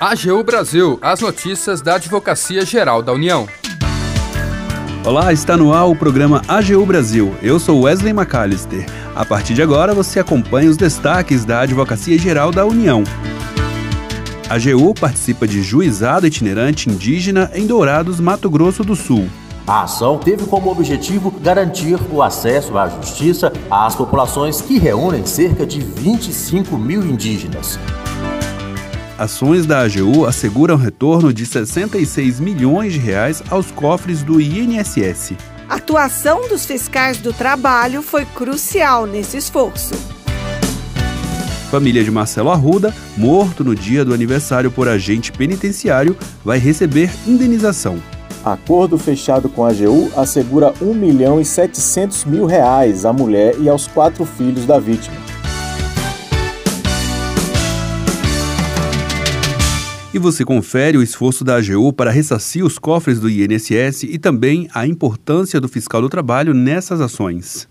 AGU Brasil, as notícias da Advocacia Geral da União. Olá, está no ar o programa AGU Brasil. Eu sou Wesley McAllister. A partir de agora você acompanha os destaques da Advocacia Geral da União. A AGU participa de juizado itinerante indígena em Dourados, Mato Grosso do Sul. A ação teve como objetivo garantir o acesso à justiça às populações que reúnem cerca de 25 mil indígenas. Ações da AGU asseguram retorno de 66 milhões de reais aos cofres do INSS. A atuação dos fiscais do trabalho foi crucial nesse esforço. Família de Marcelo Arruda, morto no dia do aniversário por agente penitenciário, vai receber indenização. Acordo fechado com a AGU assegura 1 milhão e 700 mil reais à mulher e aos quatro filhos da vítima. E você confere o esforço da AGU para ressarcir os cofres do INSS e também a importância do fiscal do trabalho nessas ações.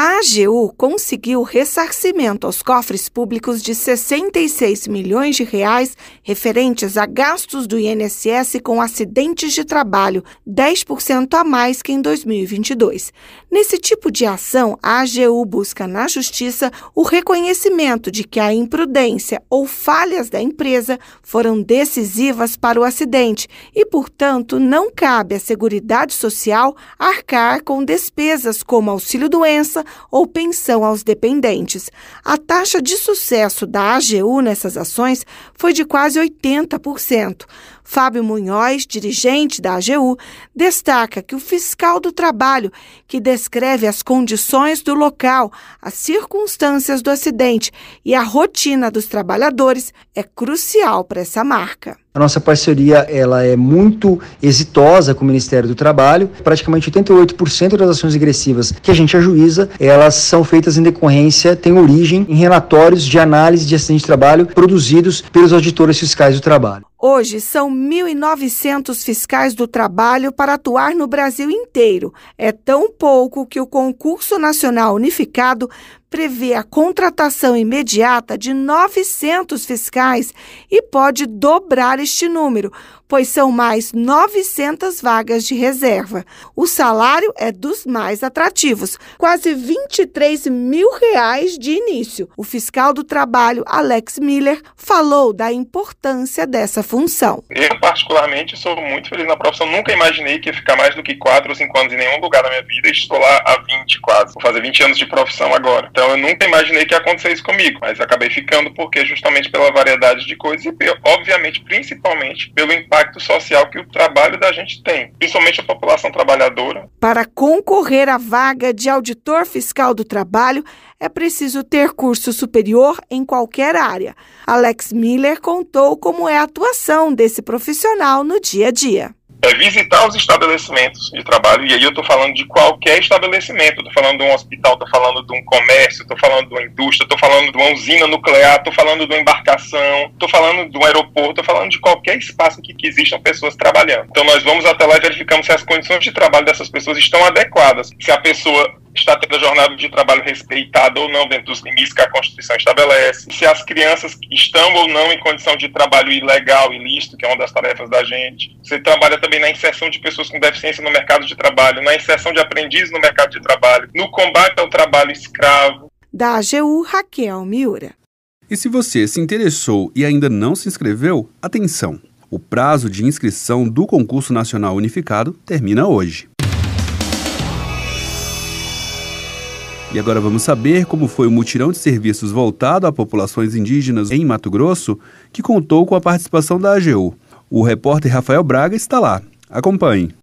A AGU conseguiu ressarcimento aos cofres públicos de 66 milhões de reais referentes a gastos do INSS com acidentes de trabalho, 10% a mais que em 2022. Nesse tipo de ação, a AGU busca na justiça o reconhecimento de que a imprudência ou falhas da empresa foram decisivas para o acidente e, portanto, não cabe à Seguridade Social arcar com despesas como auxílio-doença ou pensão aos dependentes. A taxa de sucesso da AGU nessas ações foi de quase 80%. Fábio Munhoz, dirigente da AGU, destaca que o fiscal do trabalho, que descreve as condições do local, as circunstâncias do acidente e a rotina dos trabalhadores, é crucial para essa marca. A nossa parceria ela é muito exitosa com o Ministério do Trabalho. Praticamente 88% das ações agressivas que a gente ajuiza, elas são feitas em decorrência, têm origem em relatórios de análise de acidente de trabalho produzidos pelos auditores fiscais do trabalho. Hoje são 1.900 fiscais do trabalho para atuar no Brasil inteiro. É tão pouco que o Concurso Nacional Unificado prevê a contratação imediata de 900 fiscais e pode dobrar este número, pois são mais 900 vagas de reserva. O salário é dos mais atrativos, quase 23 mil reais de início. O fiscal do trabalho, Alex Miller, falou da importância dessa função. Eu, particularmente, sou muito feliz na profissão. Nunca imaginei que ia ficar mais do que 4 ou 5 anos em nenhum lugar da minha vida. Estou lá há 20 quase. Vou fazer 20 anos de profissão agora. Então, eu nunca imaginei que ia acontecer isso comigo, mas acabei ficando porque justamente pela variedade de coisas e, obviamente, principalmente pelo impacto social que o trabalho da gente tem, principalmente a população trabalhadora. Para concorrer à vaga de auditor fiscal do trabalho, é preciso ter curso superior em qualquer área. Alex Miller contou como é a atuação desse profissional no dia a dia é visitar os estabelecimentos de trabalho, e aí eu estou falando de qualquer estabelecimento, estou falando de um hospital, estou falando de um comércio, estou falando de uma indústria, estou falando de uma usina nuclear, estou falando de uma embarcação, estou falando de um aeroporto, estou falando de qualquer espaço que, que existam pessoas trabalhando. Então nós vamos até lá e verificamos se as condições de trabalho dessas pessoas estão adequadas, se a pessoa está tendo a jornada de trabalho respeitada ou não dentro dos limites que a Constituição estabelece, se as crianças estão ou não em condição de trabalho ilegal, ilícito, que é uma das tarefas da gente. Você trabalha também na inserção de pessoas com deficiência no mercado de trabalho, na inserção de aprendizes no mercado de trabalho, no combate ao trabalho escravo. Da AGU, Raquel Miura. E se você se interessou e ainda não se inscreveu, atenção! O prazo de inscrição do concurso nacional unificado termina hoje. E agora vamos saber como foi o mutirão de serviços voltado a populações indígenas em Mato Grosso, que contou com a participação da AGU. O repórter Rafael Braga está lá. Acompanhe.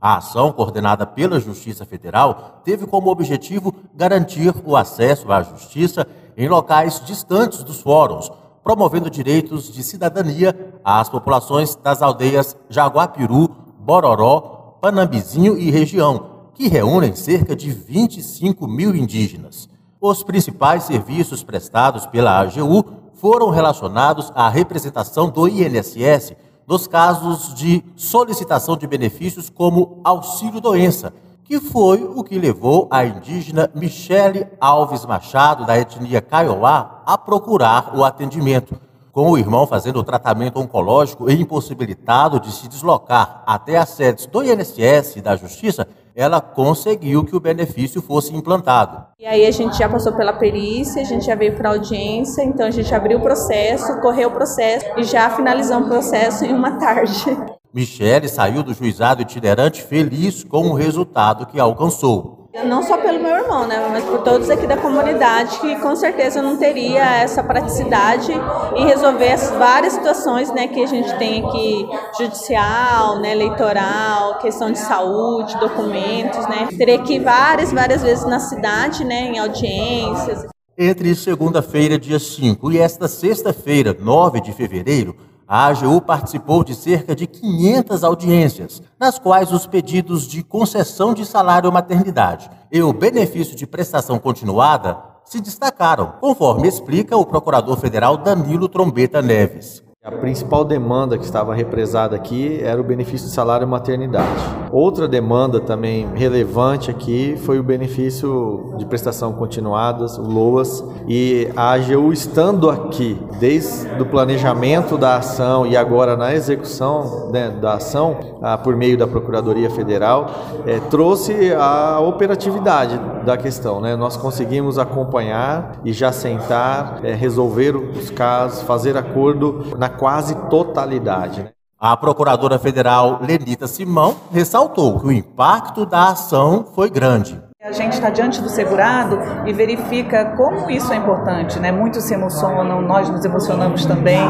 A ação, coordenada pela Justiça Federal, teve como objetivo garantir o acesso à justiça em locais distantes dos fóruns, promovendo direitos de cidadania às populações das aldeias Jaguapiru, Bororó, Panambizinho e região, que reúnem cerca de 25 mil indígenas. Os principais serviços prestados pela AGU foram relacionados à representação do INSS nos casos de solicitação de benefícios como auxílio-doença, que foi o que levou a indígena Michele Alves Machado, da etnia Kaiowá, a procurar o atendimento. Com o irmão fazendo o tratamento oncológico e impossibilitado de se deslocar até as sedes do INSS e da Justiça, ela conseguiu que o benefício fosse implantado. E aí a gente já passou pela perícia, a gente já veio para audiência, então a gente abriu o processo, correu o processo e já finalizamos o processo em uma tarde. Michele saiu do juizado itinerante feliz com o resultado que alcançou. Não só pelo meu irmão, né, mas por todos aqui da comunidade que com certeza não teria essa praticidade em resolver as várias situações, né, que a gente tem aqui judicial, né, eleitoral, questão de saúde, documentos, né. Teria que ir várias, várias vezes na cidade, né, em audiências. Entre segunda-feira, dia 5 e esta sexta-feira, 9 de fevereiro, a AGU participou de cerca de 500 audiências, nas quais os pedidos de concessão de salário maternidade e o benefício de prestação continuada se destacaram, conforme explica o procurador federal Danilo Trombeta Neves. A principal demanda que estava represada aqui era o benefício de salário maternidade. Outra demanda também relevante aqui foi o benefício de prestação continuadas, o LOAS, e a AGU estando aqui desde o planejamento da ação e agora na execução né, da ação ah, por meio da Procuradoria Federal, eh, trouxe a operatividade da questão. Né? Nós conseguimos acompanhar e já sentar, eh, resolver os casos, fazer acordo na quase totalidade. Né? A procuradora federal Lenita Simão ressaltou que o impacto da ação foi grande. A gente está diante do segurado e verifica como isso é importante, né? Muitos se emocionam, nós nos emocionamos também,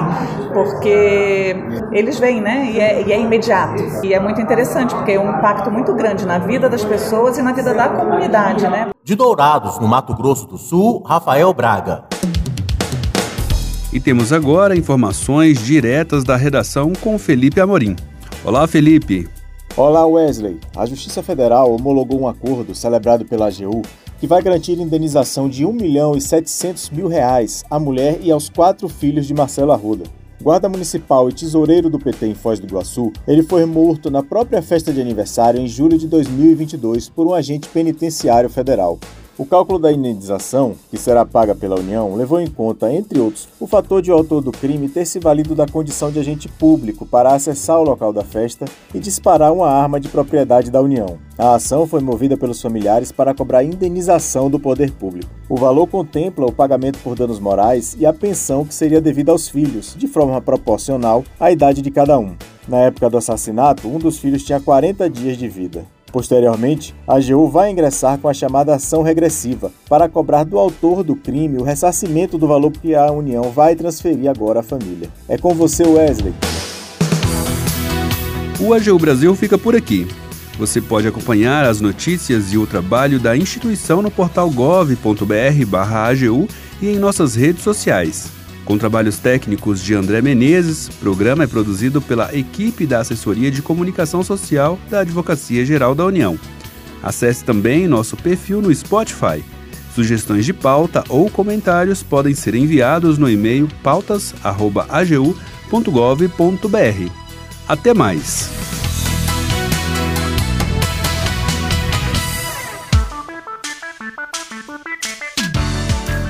porque eles vêm, né? E é, e é, imediato. E é muito interessante, porque é um impacto muito grande na vida das pessoas e na vida da comunidade, né? De Dourados, no Mato Grosso do Sul, Rafael Braga. E temos agora informações diretas da redação com Felipe Amorim. Olá, Felipe. Olá, Wesley. A Justiça Federal homologou um acordo celebrado pela AGU que vai garantir indenização de 1 milhão e 700 mil reais à mulher e aos quatro filhos de Marcelo Arruda. Guarda municipal e tesoureiro do PT em Foz do Iguaçu, ele foi morto na própria festa de aniversário em julho de 2022 por um agente penitenciário federal. O cálculo da indenização, que será paga pela União, levou em conta, entre outros, o fator de o autor do crime ter se valido da condição de agente público para acessar o local da festa e disparar uma arma de propriedade da União. A ação foi movida pelos familiares para cobrar indenização do poder público. O valor contempla o pagamento por danos morais e a pensão que seria devida aos filhos, de forma proporcional à idade de cada um. Na época do assassinato, um dos filhos tinha 40 dias de vida. Posteriormente, a AGU vai ingressar com a chamada ação regressiva para cobrar do autor do crime o ressarcimento do valor que a União vai transferir agora à família. É com você, Wesley. O AGU Brasil fica por aqui. Você pode acompanhar as notícias e o trabalho da instituição no portal gov.br/agu e em nossas redes sociais. Com trabalhos técnicos de André Menezes, o programa é produzido pela equipe da Assessoria de Comunicação Social da Advocacia Geral da União. Acesse também nosso perfil no Spotify. Sugestões de pauta ou comentários podem ser enviados no e-mail pautas.agu.gov.br. Até mais!